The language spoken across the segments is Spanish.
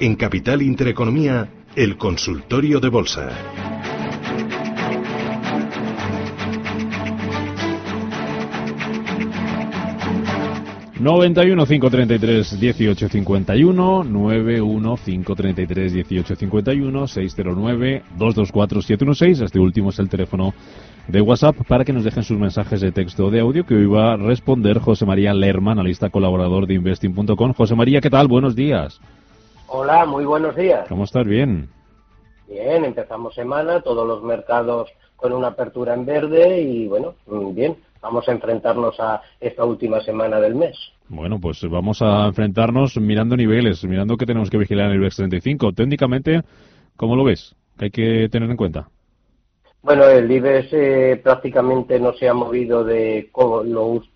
En Capital Intereconomía, el consultorio de bolsa. 91 533 1851 91 533 1851 609 224 716 este último es el teléfono de WhatsApp para que nos dejen sus mensajes de texto o de audio que hoy va a responder José María Lerma, analista colaborador de investing.com. José María, ¿qué tal? Buenos días. Hola, muy buenos días. ¿Cómo estás? Bien. Bien, empezamos semana, todos los mercados con una apertura en verde y bueno, bien, vamos a enfrentarnos a esta última semana del mes. Bueno, pues vamos a enfrentarnos mirando niveles, mirando que tenemos que vigilar en el IBEX 35. Técnicamente, ¿cómo lo ves? ¿Qué hay que tener en cuenta? Bueno, el IBEX eh, prácticamente no se ha movido de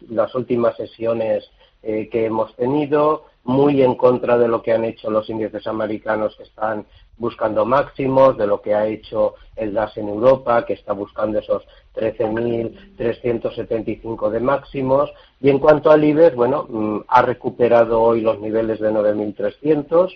las últimas sesiones eh, que hemos tenido, muy en contra de lo que han hecho los índices americanos que están buscando máximos, de lo que ha hecho el DAS en Europa, que está buscando esos 13.375 de máximos. Y en cuanto al IBEX, bueno, mm, ha recuperado hoy los niveles de 9.300,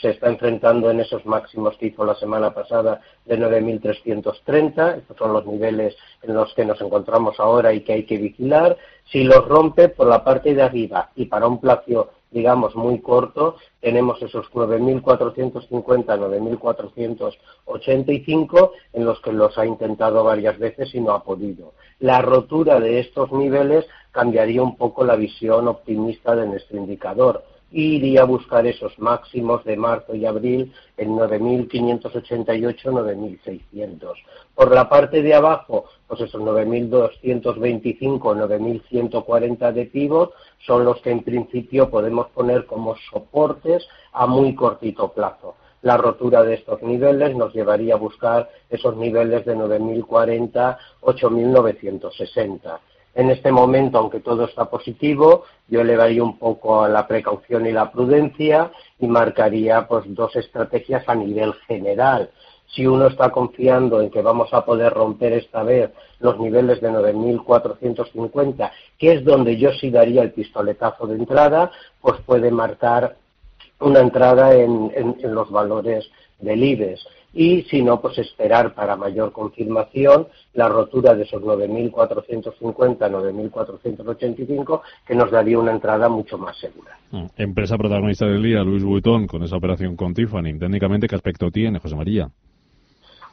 se está enfrentando en esos máximos que hizo la semana pasada de 9.330. Estos son los niveles en los que nos encontramos ahora y que hay que vigilar. Si los rompe por la parte de arriba y para un plazo digamos, muy corto, tenemos esos 9.450, 9.485 en los que los ha intentado varias veces y no ha podido. La rotura de estos niveles cambiaría un poco la visión optimista de nuestro indicador iría a buscar esos máximos de marzo y abril en 9.588, 9.600. Por la parte de abajo, pues esos 9.225, 9.140 de pivot son los que en principio podemos poner como soportes a muy cortito plazo. La rotura de estos niveles nos llevaría a buscar esos niveles de 9.040, 8.960 en este momento, aunque todo está positivo, yo elevaría un poco a la precaución y la prudencia y marcaría pues dos estrategias a nivel general. Si uno está confiando en que vamos a poder romper esta vez los niveles de 9.450, que es donde yo sí daría el pistoletazo de entrada, pues puede marcar una entrada en, en los valores del IBEX y si no, pues esperar para mayor confirmación la rotura de esos 9.450, 9.485, que nos daría una entrada mucho más segura. Mm. Empresa protagonista del día, Luis Vuitton, con esa operación con Tiffany. Técnicamente, ¿qué aspecto tiene, José María?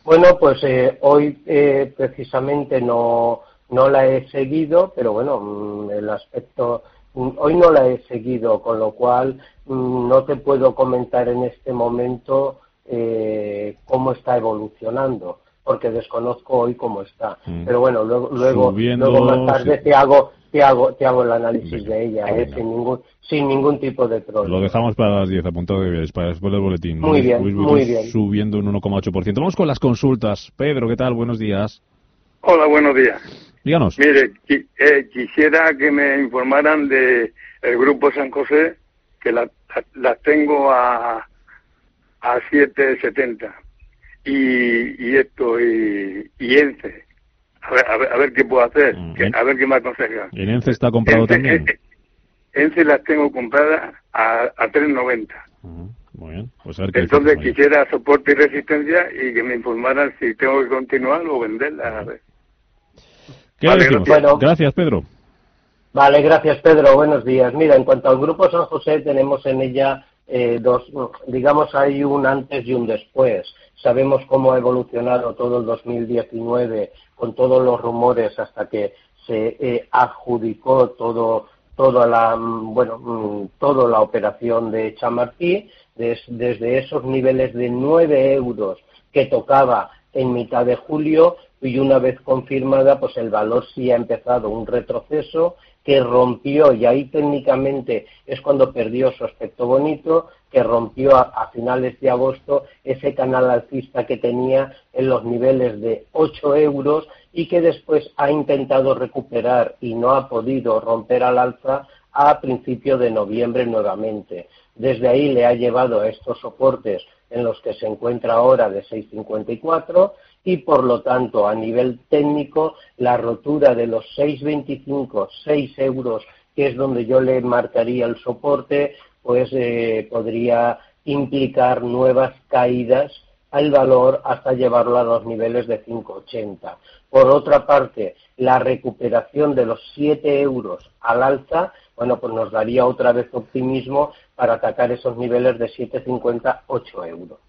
Bueno, pues eh, hoy eh, precisamente no, no la he seguido, pero bueno, mm, el aspecto mm, hoy no la he seguido, con lo cual no te puedo comentar en este momento eh, cómo está evolucionando, porque desconozco hoy cómo está. Mm. Pero bueno, luego, luego, luego más tarde te hago te hago, te hago el análisis de ella, eh, sin, ningún, sin ningún tipo de problema. Lo dejamos para las 10, apuntado de para después del boletín. Muy bien, muy bien. Subiendo un 1,8%. Vamos con las consultas. Pedro, ¿qué tal? Buenos días. Hola, buenos días. Díganos. Mire, eh, quisiera que me informaran de el Grupo San José, que las la tengo a a 7.70 y, y esto y, y ENCE a ver, a ver, a ver qué puedo hacer mm, a ver qué me aconseja ¿en ENCE está comprado también? ENCE las tengo compradas a, a 3.90 muy bien. Pues Entonces quisiera soporte y resistencia y que me informaran si tengo que continuar o venderla. A ver. gracias. gracias, Pedro. Vale, gracias, Pedro. Buenos días. Mira, en cuanto al Grupo San José, tenemos en ella eh, dos, digamos, hay un antes y un después. Sabemos cómo ha evolucionado todo el 2019 con todos los rumores hasta que se eh, adjudicó todo toda la bueno mm, toda la operación de Chamartí desde esos niveles de 9 euros que tocaba en mitad de julio y una vez confirmada pues el valor sí ha empezado un retroceso que rompió, y ahí técnicamente es cuando perdió su aspecto bonito, que rompió a, finales de agosto ese canal alcista que tenía en los niveles de 8 euros y que después ha intentado recuperar y no ha podido romper al alza a principio de noviembre nuevamente. Desde ahí le ha llevado a estos soportes en los que se encuentra ahora de 6,54 y por lo tanto a nivel técnico la rotura de los 6,25, 6 euros, que es donde yo le marcaría el soporte, pues eh, podría implicar nuevas caídas al valor hasta llevarlo a los niveles de 5,80. Por otra parte, la recuperación de los 7 euros al alza, bueno, pues nos daría otra vez optimismo para atacar esos niveles de 7,50, 8 euros.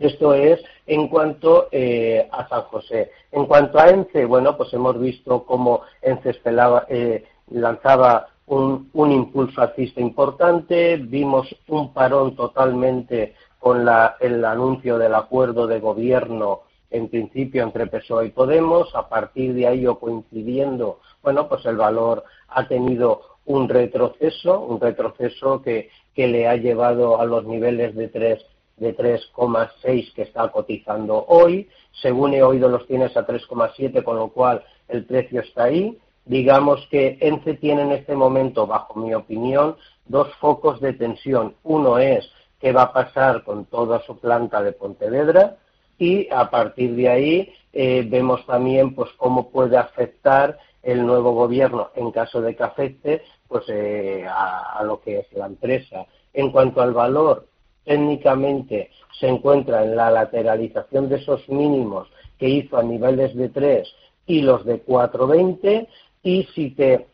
Esto es en cuanto eh, a San José. En cuanto a ENCE, bueno, pues hemos visto cómo ENCE eh, lanzaba un, impulso alcista importante, vimos un parón totalmente con el anuncio del acuerdo de gobierno en principio entre PSOE y Podemos, a partir de ahí o coincidiendo, bueno, pues el valor ha tenido un retroceso, un retroceso que, que le ha llevado a los niveles de 3 de 3,6 que está cotizando hoy. Según he oído, los tienes a 3,7, con lo cual el precio está ahí. Digamos que ENCE tiene en este momento, bajo mi opinión, dos focos de tensión. Uno es qué va a pasar con toda su planta de Pontevedra y a partir de ahí eh, vemos también pues cómo puede afectar el nuevo gobierno en caso de que afecte pues eh, a, a, lo que es la empresa. En cuanto al valor, técnicamente se encuentra en la lateralización de esos mínimos que hizo a niveles de 3 y los de 4,20 y si te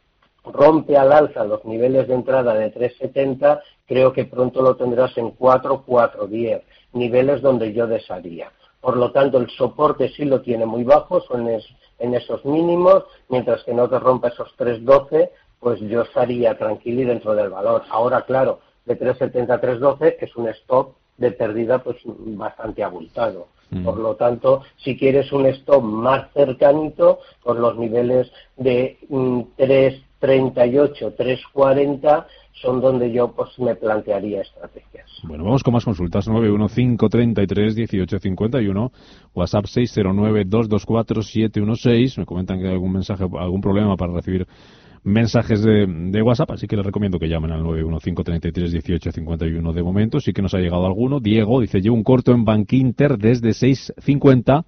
rompe al alza los niveles de entrada de 3,70, creo que pronto lo tendrás en 4, 4,10, niveles donde yo desharía. Por lo tanto, el soporte sí lo tiene muy bajo, son en esos mínimos, mientras que no te rompa esos 3,12, pues yo estaría tranquilo y dentro del valor. Ahora, claro, de 3,70 a 3,12 es un stop de pérdida pues bastante abultado. Mm. Por lo tanto, si quieres un stop más cercanito, por los niveles de 3,38, mm, 3,40 son donde yo pues me plantearía estrategias. Bueno, vamos con más consultas. 915331851, WhatsApp 609224716. Me comentan que hay algún mensaje, algún problema para recibir mensajes de, de, WhatsApp, así que les recomiendo que llamen al 915331851 de momento. Sí que nos ha llegado alguno. Diego dice, llevo un corto en Bankinter desde 6.50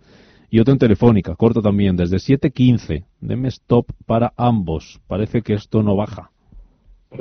y otro en Telefónica, corto también, desde 7.15. Deme stop para ambos. Parece que esto no baja.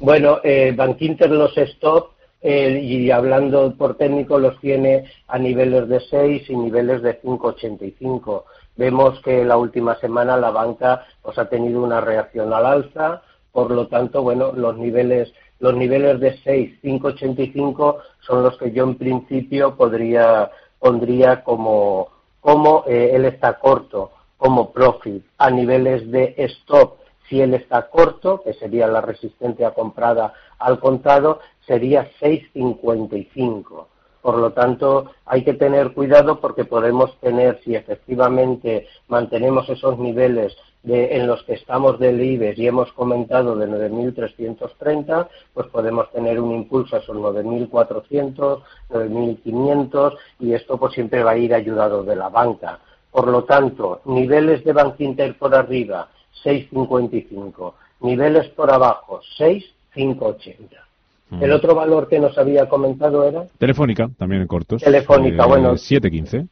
Bueno, eh, Bankinter los stop eh, y hablando por técnico los tiene a niveles de 6 y niveles de 5,85 Vemos que la última semana la banca pues, ha tenido una reacción al alza, por lo tanto, bueno, los niveles, los niveles de 6, 5,85 son los que yo en principio podría, pondría como, como eh, él está corto, como profit, a niveles de stop, si él está corto, que sería la resistencia comprada al contado, sería 6,55. Por lo tanto, hay que tener cuidado porque podemos tener, si efectivamente mantenemos esos niveles en los que estamos del IBEX y hemos comentado de 9.330, pues podemos tener un impulso a esos 9.400, 9.500 y esto pues siempre va a ir ayudado de la banca. Por lo tanto, niveles de Bank Inter por arriba, 6.55, niveles por abajo, 6.580. El otro valor que nos había comentado era. Telefónica, también en cortos. Telefónica, bueno. 7.15.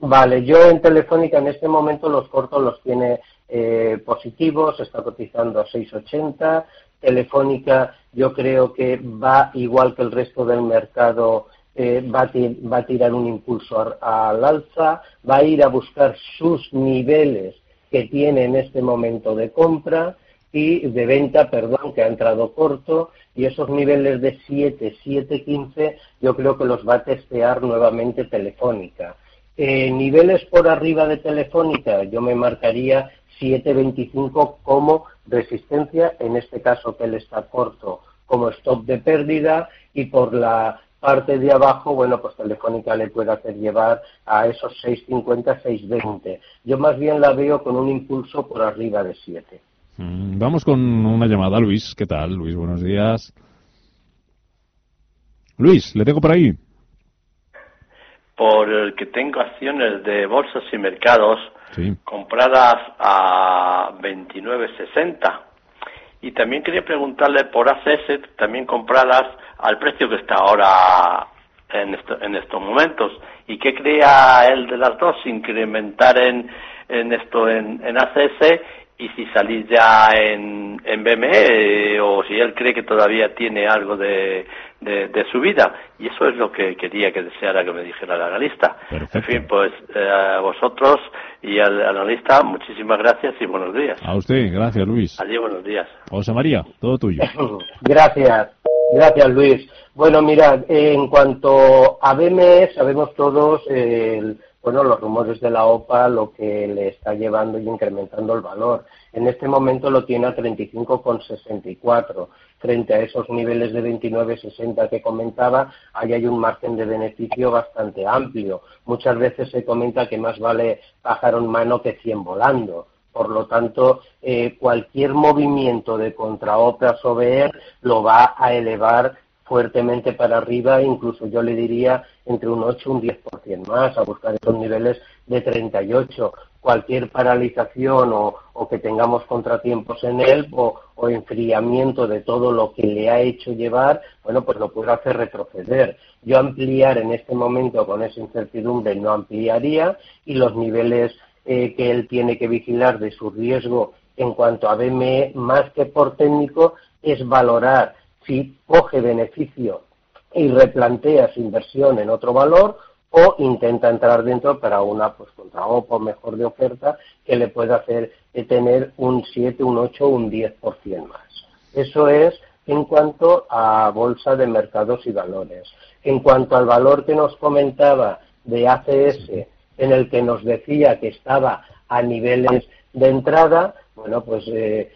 Vale, yo en Telefónica en este momento los cortos los tiene eh, positivos, está cotizando a 6.80. Telefónica yo creo que va igual que el resto del mercado, eh, va, a tirar un impulso al alza, va a ir a buscar sus niveles que tiene en este momento de compra y de venta, perdón, que ha entrado corto y esos niveles de 7, 7, 15 yo creo que los va a testear nuevamente Telefónica. Eh, niveles por arriba de Telefónica yo me marcaría 7.25 como resistencia, en este caso que él está corto como stop de pérdida y por la parte de abajo, bueno, pues Telefónica le puede hacer llevar a esos 6.50, 6.20. Yo más bien la veo con un impulso por arriba de 7. Mm, vamos con una llamada, Luis. ¿Qué tal, Luis? Buenos días. Luis, le tengo por ahí. Por el que tengo acciones de bolsas y mercados compradas a 29.60. Y también quería preguntarle por ACS, también compradas al precio que está ahora en, en estos momentos. ¿Y qué crea él de las dos? Incrementar en, en esto en, en ACS y si salir ya en, en BME o si él cree que todavía tiene algo de, de, su vida. Y eso es lo que quería que deseara que me dijera el analista. En fin, pues eh, a vosotros y al analista, muchísimas gracias y buenos días. A usted, gracias Luis. Adiós, buenos días. José María, todo tuyo. gracias, gracias Luis. Bueno, mirad, en cuanto a BME, sabemos todos el bueno, los rumores de la OPA lo que le está llevando y incrementando el valor. En este momento lo tiene a 35,64. Frente a esos niveles de 29,60 que comentaba, ahí hay un margen de beneficio bastante amplio. Muchas veces se comenta que más vale pájaro en mano que 100 volando. Por lo tanto, eh, cualquier movimiento de contraopras o BER lo va a elevar fuertemente para arriba, incluso yo le diría entre un 8 y un 10% más, a buscar esos niveles de 38. Cualquier paralización o, que tengamos contratiempos en él o, o, enfriamiento de todo lo que le ha hecho llevar, bueno, pues lo puede hacer retroceder. Yo ampliar en este momento con esa incertidumbre no ampliaría y los niveles eh, que él tiene que vigilar de su riesgo en cuanto a BME, más que por técnico, es valorar si coge beneficio y replantea su inversión en otro valor o intenta entrar dentro para una pues contra OPO mejor de oferta que le pueda hacer tener un 7, un 8, un 10% más. Eso es en cuanto a bolsa de mercados y valores. En cuanto al valor que nos comentaba de ACS, en el que nos decía que estaba a niveles de entrada, bueno, pues eh,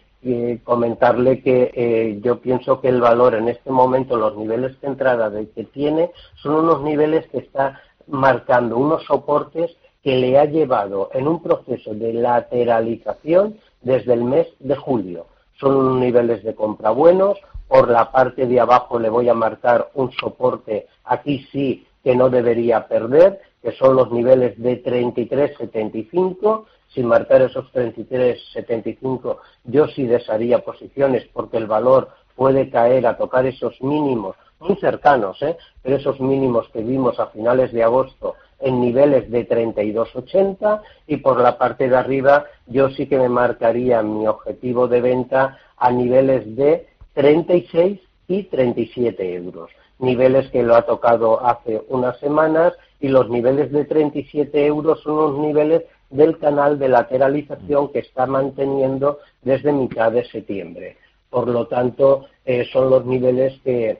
comentarle que eh, yo pienso que el valor en este momento, los niveles de entrada de que tiene, son unos niveles que está marcando unos soportes que le ha llevado en un proceso de lateralización desde el mes de julio. Son unos niveles de compra buenos. Por la parte de abajo le voy a marcar un soporte, aquí sí que no debería perder, que son los niveles de 33.75 sin marcar esos 33,75, yo sí desharía posiciones porque el valor puede caer a tocar esos mínimos. Muy cercanos, ¿eh? pero esos mínimos que vimos a finales de agosto en niveles de 32,80 y por la parte de arriba yo sí que me marcaría mi objetivo de venta a niveles de 36 y 37 euros, niveles que lo ha tocado hace unas semanas y los niveles de 37 euros son unos niveles del canal de lateralización que está manteniendo desde mitad de septiembre. Por lo tanto, eh, son los niveles que,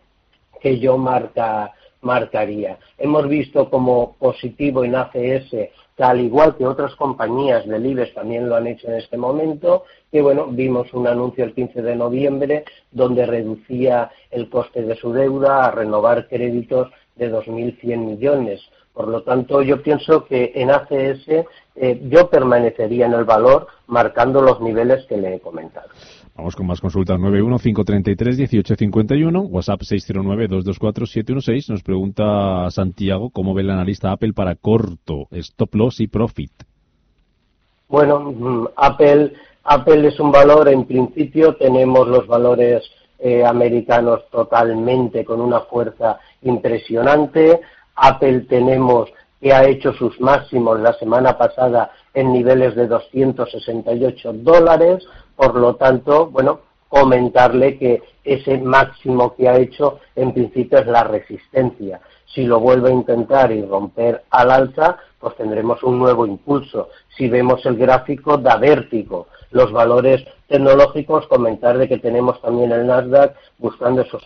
que yo marca, marcaría. Hemos visto como positivo en ACS, que al igual que otras compañías del IBEX también lo han hecho en este momento, que bueno, vimos un anuncio el 15 de noviembre donde reducía el coste de su deuda a renovar créditos de 2.100 millones. Por lo tanto, yo pienso que en ACS eh, yo permanecería en el valor marcando los niveles que le he comentado. Vamos con más consultas. 915331851, WhatsApp 609224716. Nos pregunta Santiago cómo ve el analista Apple para corto, stop loss y profit. Bueno, mm, Apple, Apple es un valor, en principio tenemos los valores eh, americanos totalmente con una fuerza impresionante. Apple tenemos que ha hecho sus máximos la semana pasada en niveles de 268 dólares, por lo tanto, bueno, comentarle que ese máximo que ha hecho en principio es la resistencia. Si lo vuelve a intentar y romper al alza, pues tendremos un nuevo impulso. Si vemos el gráfico, da vértigo. Los valores tecnológicos, comentar de que tenemos también el Nasdaq buscando esos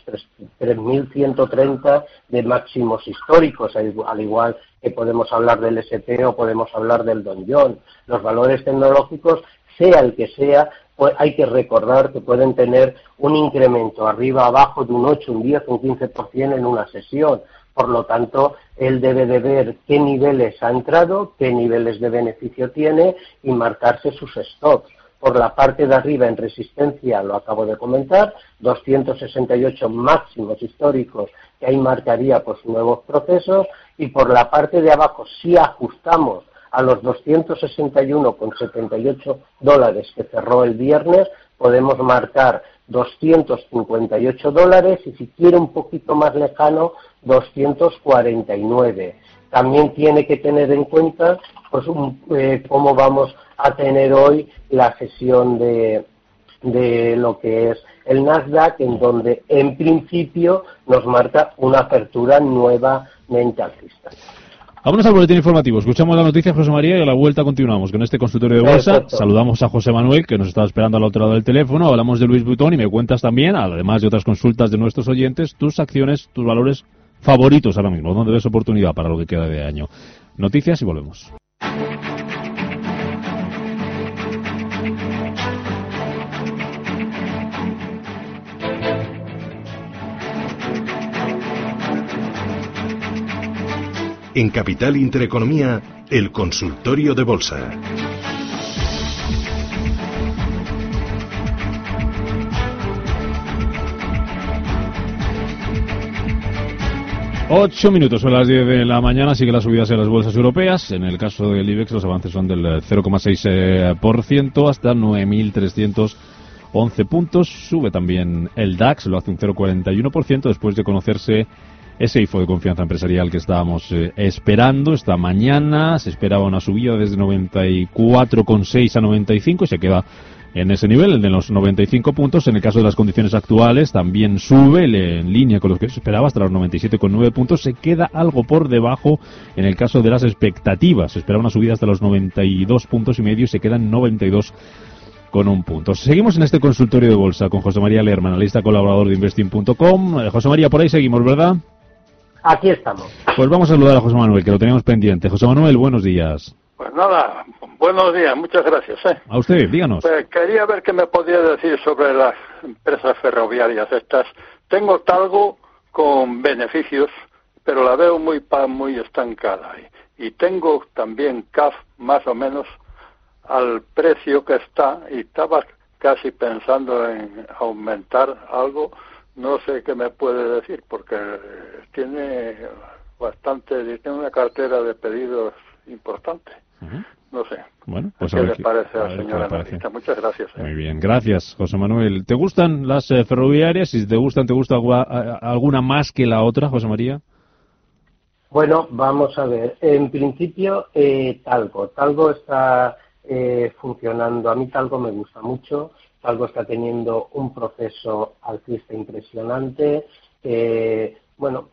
3.130 de máximos históricos, al igual que podemos hablar del SP o podemos hablar del Don John. Los valores tecnológicos, sea el que sea, pues hay que recordar que pueden tener un incremento arriba abajo de un 8, un 10, un 15% en una sesión. Por lo tanto, él debe de ver qué niveles ha entrado, qué niveles de beneficio tiene y marcarse sus stops. Por la parte de arriba en resistencia, lo acabo de comentar, 268 máximos históricos que ahí marcaría pues nuevos procesos y por la parte de abajo si ajustamos a los 261,78 dólares que cerró el viernes, podemos marcar 258 dólares y si quiere un poquito más lejano, 249. También tiene que tener en cuenta pues, eh, cómo vamos a tener hoy la sesión de, de lo que es el Nasdaq, en donde en principio nos marca una apertura nuevamente alcista. Vámonos al boletín informativo. Escuchamos la noticia, José María, y a la vuelta continuamos con este consultorio de bolsa. Saludamos a José Manuel, que nos estaba esperando al otro lado del teléfono. Hablamos de Luis Butón y me cuentas también, además de otras consultas de nuestros oyentes, tus acciones, tus valores favoritos ahora mismo. ¿Dónde ves oportunidad para lo que queda de año? Noticias y volvemos. En Capital Intereconomía, el consultorio de bolsa. Ocho minutos, son las diez de la mañana, sigue las subidas en las bolsas europeas. En el caso del IBEX los avances son del 0,6% hasta 9.311 puntos. Sube también el DAX, lo hace un 0,41% después de conocerse ese IFO de confianza empresarial que estábamos eh, esperando. Esta mañana se esperaba una subida desde 94,6 a 95 y se queda en ese nivel, el de los 95 puntos. En el caso de las condiciones actuales también sube en línea con lo que se esperaba hasta los 97,9 puntos. Se queda algo por debajo en el caso de las expectativas. Se esperaba una subida hasta los 92 puntos y medio y se quedan 92 con un punto. Seguimos en este consultorio de bolsa con José María Lerman, analista colaborador de investing.com. José María, por ahí seguimos, ¿verdad? Aquí estamos. Pues vamos a saludar a José Manuel, que lo teníamos pendiente. José Manuel, buenos días. Pues nada, buenos días, muchas gracias. ¿eh? A usted, díganos. Pues quería ver qué me podía decir sobre las empresas ferroviarias estas. Tengo Talgo con beneficios, pero la veo muy muy estancada. Y, y tengo también CAF más o menos al precio que está y estaba casi pensando en aumentar algo no sé qué me puede decir porque tiene bastante, tiene una cartera de pedidos importante. No sé. Bueno, pues ¿Qué le parece a la señora analista? Muchas gracias. ¿eh? Muy bien, gracias, José Manuel. ¿Te gustan las eh, ferroviarias? Si te gustan, ¿te gusta alguna más que la otra, José María? Bueno, vamos a ver. En principio, eh, Talgo. Talgo está eh, funcionando. A mí Talgo me gusta mucho algo está teniendo un proceso alcista impresionante. bueno,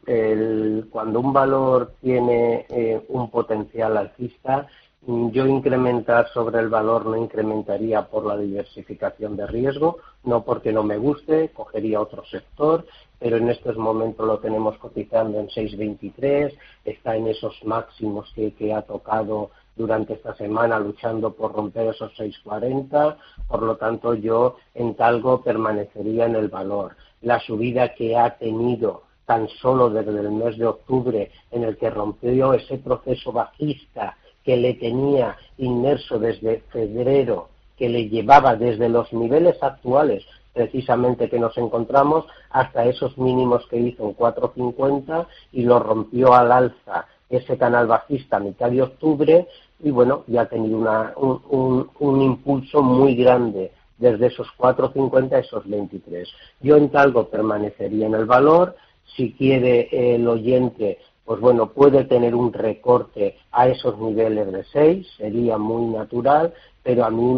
cuando un valor tiene eh, un potencial alcista, yo incrementar sobre el valor no incrementaría por la diversificación de riesgo, no porque no me guste, cogería otro sector, pero en estos momentos lo tenemos cotizando en 6.23, está en esos máximos que ha tocado durante esta semana luchando por romper esos 6,40, por lo tanto yo en Talgo permanecería en el valor. La subida que ha tenido tan solo desde el mes de octubre en el que rompió ese proceso bajista que le tenía inmerso desde febrero, que le llevaba desde los niveles actuales precisamente que nos encontramos hasta esos mínimos que hizo en 4.50 y lo rompió al alza ese canal bajista a mitad de octubre y bueno, ya ha tenido un, impulso muy grande desde esos 4,50 a esos 23. Yo en Talgo permanecería en el valor, si quiere el oyente, pues bueno, puede tener un recorte a esos niveles de 6, sería muy natural, pero a mí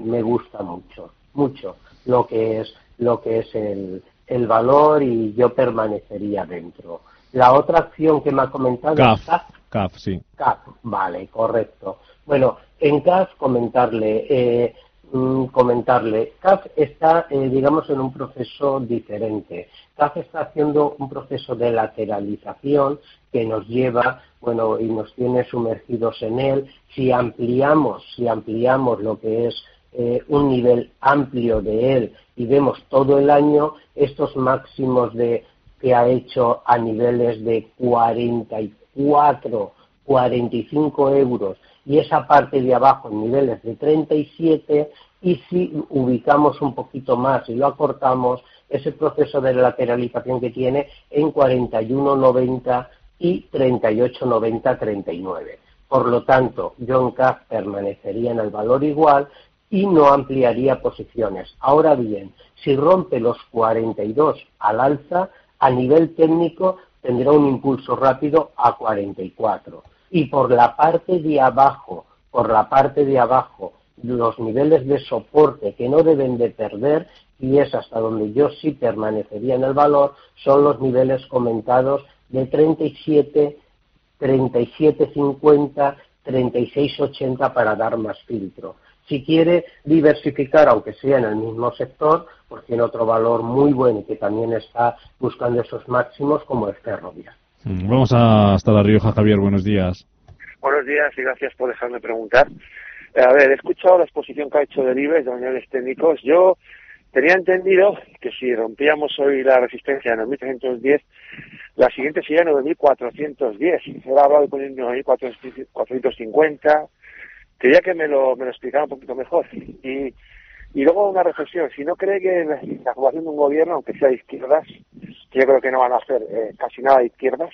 me, gusta mucho, mucho lo que es, lo que es el, el valor y yo permanecería dentro. La otra acción que me ha comentado es CAF, sí. CAF, vale, correcto. Bueno, en CAF comentarle, eh, mm, comentarle, CAF está, eh, digamos, en un proceso diferente. CAF está haciendo un proceso de lateralización que nos lleva, bueno, y nos tiene sumergidos en él. Si ampliamos, si ampliamos lo que es eh, un nivel amplio de él y vemos todo el año estos máximos de que ha hecho a niveles de 44, 45 euros y esa parte de abajo en niveles de 37 y si ubicamos un poquito más y lo acortamos, ese proceso de lateralización que tiene en 41,90 y 38,90, 39. Por lo tanto, John Cash permanecería en el valor igual, y no ampliaría posiciones. Ahora bien, si rompe los 42 al alza, a nivel técnico tendrá un impulso rápido a 44. Y por la parte de abajo, por la parte de abajo, los niveles de soporte que no deben de perder, y es hasta donde yo sí permanecería en el valor, son los niveles comentados de 37, 37.50, 36.80 para dar más filtro. Si quiere diversificar, aunque sea en el mismo sector, pues tiene otro valor muy bueno y que también está buscando esos máximos como es Ferrovial. Mm, vamos hasta La Rioja, Javier, buenos días. Buenos días y gracias por dejarme preguntar. Eh, a ver, he escuchado la exposición que ha hecho del IBEX de unidades técnicos. Yo tenía entendido que si rompíamos hoy la resistencia en 9.310, la siguiente sería 9.410. He hablado de poner 9.450, Quería que me lo, me lo explicara un poquito mejor. Y, y luego una reflexión, si no cree que la, la de un gobierno, aunque sea de izquierdas, que yo creo que no van a hacer eh, casi nada de izquierdas,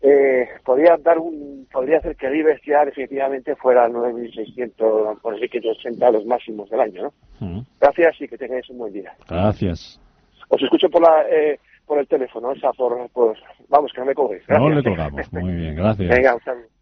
eh, podría dar un, podría hacer que el IBEX ya definitivamente fuera al 9.600, por 680 los máximos del año, ¿no? Gracias y que tengáis un buen día. Gracias. Os escucho por la, eh, por el teléfono, esa por, por, vamos, que no me cobréis. No le colgamos, muy bien, gracias. Venga, un saludo.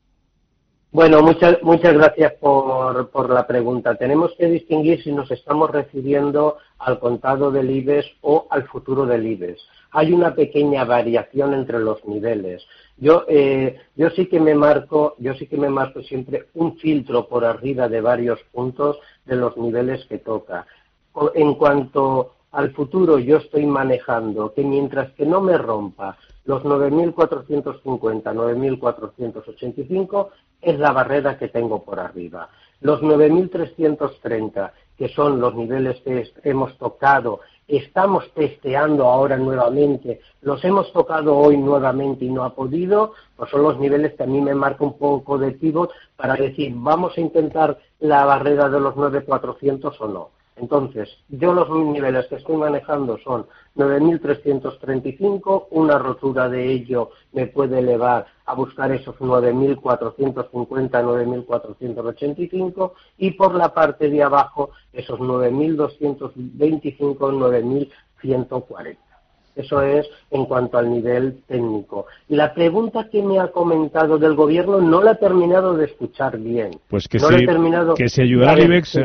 Bueno, muchas, muchas gracias por, por, la pregunta. Tenemos que distinguir si nos estamos refiriendo al contado del IBEX o al futuro del IBEX. Hay una pequeña variación entre los niveles. Yo, eh, yo sí que me marco, yo sí que me marco siempre un filtro por arriba de varios puntos de los niveles que toca. En cuanto al futuro, yo estoy manejando que mientras que no me rompa los 9.450, 9.485 es la barrera que tengo por arriba. Los 9.330, que son los niveles que hemos tocado, estamos testeando ahora nuevamente, los hemos tocado hoy nuevamente y no ha podido, pues son los niveles que a mí me marca un poco de pivot para decir, vamos a intentar la barrera de los 9.400 o no. Entonces, yo los niveles que estoy manejando son 9.335, una rotura de ello me puede elevar a buscar esos 9.450, 9.485 y por la parte de abajo esos 9.225, 9.140. Eso es en cuanto al nivel técnico. La pregunta que me ha comentado del gobierno no la he terminado de escuchar bien. Pues que, si, que si ayudará al IBEX,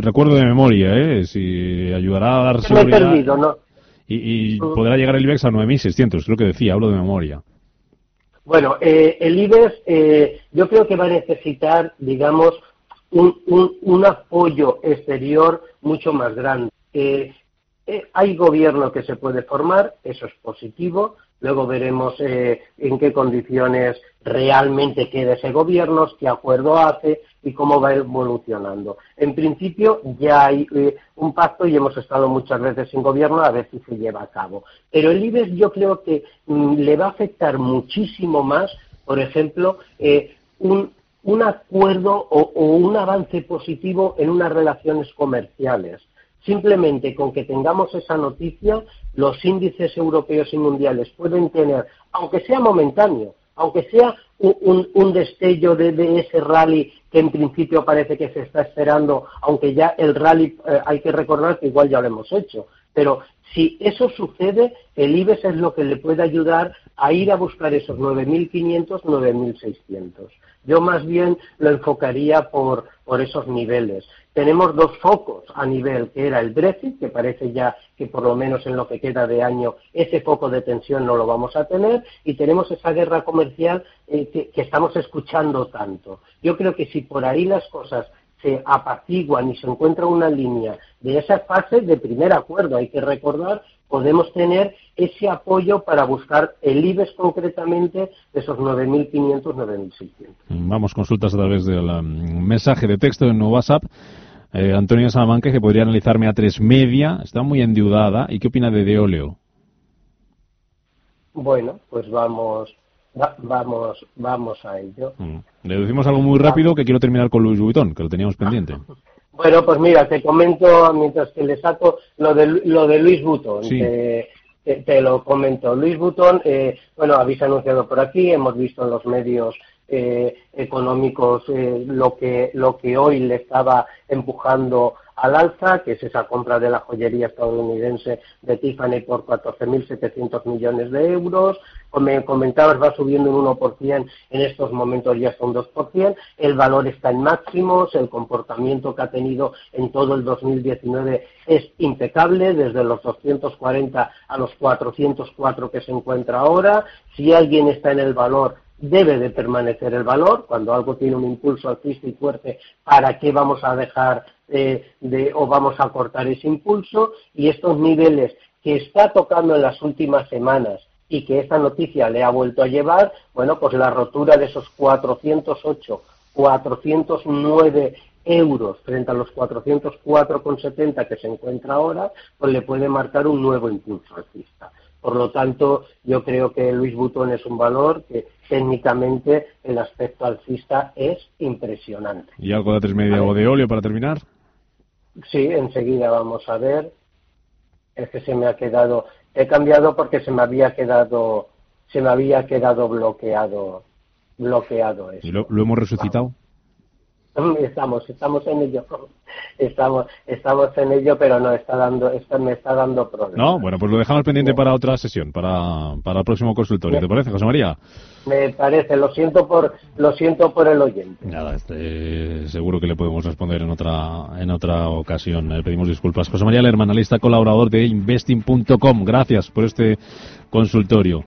recuerdo de memoria, ¿eh? si ayudará a dar seguridad. Me he perdido, ¿no? Y, podrá llegar el IBEX a 9.600, creo que decía, hablo de memoria. Bueno, eh, el IBEX eh, yo creo que va a necesitar, digamos, un, un, apoyo exterior mucho más grande. Eh, eh, hay gobierno que se puede formar, eso es positivo. Luego veremos eh, en qué condiciones realmente queda ese gobierno, qué acuerdo hace y cómo va evolucionando. En principio ya hay eh, un pacto y hemos estado muchas veces sin gobierno a ver si se lleva a cabo. Pero el IBEX yo creo que mm, le va a afectar muchísimo más, por ejemplo, un, acuerdo o un avance positivo en unas relaciones comerciales Simplemente con que tengamos esa noticia, los índices europeos y mundiales pueden tener, aunque sea momentáneo, aunque sea un, destello de, ese rally que en principio parece que se está esperando, aunque ya el rally eh, hay que recordar que igual ya lo hemos hecho. Pero si eso sucede, el IBEX es lo que le puede ayudar a ir a buscar esos 9.500, 9.600. Yo más bien lo enfocaría por, por esos niveles. Tenemos dos focos a nivel, que era el Brexit, que parece ya que por lo menos en lo que queda de año ese foco de tensión no lo vamos a tener, y tenemos esa guerra comercial eh, que, estamos escuchando tanto. Yo creo que si por ahí las cosas se apaciguan y se encuentra una línea de esa fase de primer acuerdo, hay que recordar podemos tener ese apoyo para buscar el IBEX concretamente de esos 9.500, 9.600. Vamos, consultas a través del um, mensaje de texto en WhatsApp. Eh, Antonio Salamanca, que podría analizarme a tres media, está muy endeudada. ¿Y qué opina de Deoleo? Bueno, pues vamos, vamos, vamos a ello. Mm. Le decimos algo muy rápido que quiero terminar con Luis Vuitton, que lo teníamos pendiente. Bueno, pues mira, te comento mientras que le saco lo de, lo de Luis Butón. Te, lo comento. Luis Butón, eh, bueno, habéis anunciado por aquí, hemos visto en los medios eh, económicos eh, lo que lo que hoy le estaba empujando al alza, que es esa compra de la joyería estadounidense de Tiffany por 14.700 millones de euros. Como comentabas, va subiendo un 1%, en estos momentos ya son 2%. El valor está en máximos, el comportamiento que ha tenido en todo el 2019 es impecable, desde los 240 a los 404 que se encuentra ahora. Si alguien está en el valor, debe de permanecer el valor. Cuando algo tiene un impulso alcista y fuerte, ¿para qué vamos a dejar de, o vamos a cortar ese impulso? Y estos niveles que está tocando en las últimas semanas y que esta noticia le ha vuelto a llevar, bueno, pues la rotura de esos 408, 409 euros frente a los 404,70 que se encuentra ahora, pues le puede marcar un nuevo impulso alcista. Por lo tanto, yo creo que Luis Butón es un valor que técnicamente el aspecto alcista es impresionante. ¿Y algo de tres media o de óleo para terminar? Sí, enseguida vamos a ver. Es que se me ha quedado, he cambiado porque se me había quedado, se me había quedado bloqueado, bloqueado eso. ¿Y lo, hemos resucitado? Estamos, estamos en ello, estamos, estamos en ello, pero no está dando, me está dando problemas. No, bueno, pues lo dejamos pendiente para otra sesión, para, para el próximo consultorio. ¿Te parece, José María? Me parece, lo siento por, lo siento por el oyente. Nada, este, seguro que le podemos responder en otra, en otra ocasión. Le pedimos disculpas. José María Lerman, analista colaborador de investing.com. Gracias por este consultorio.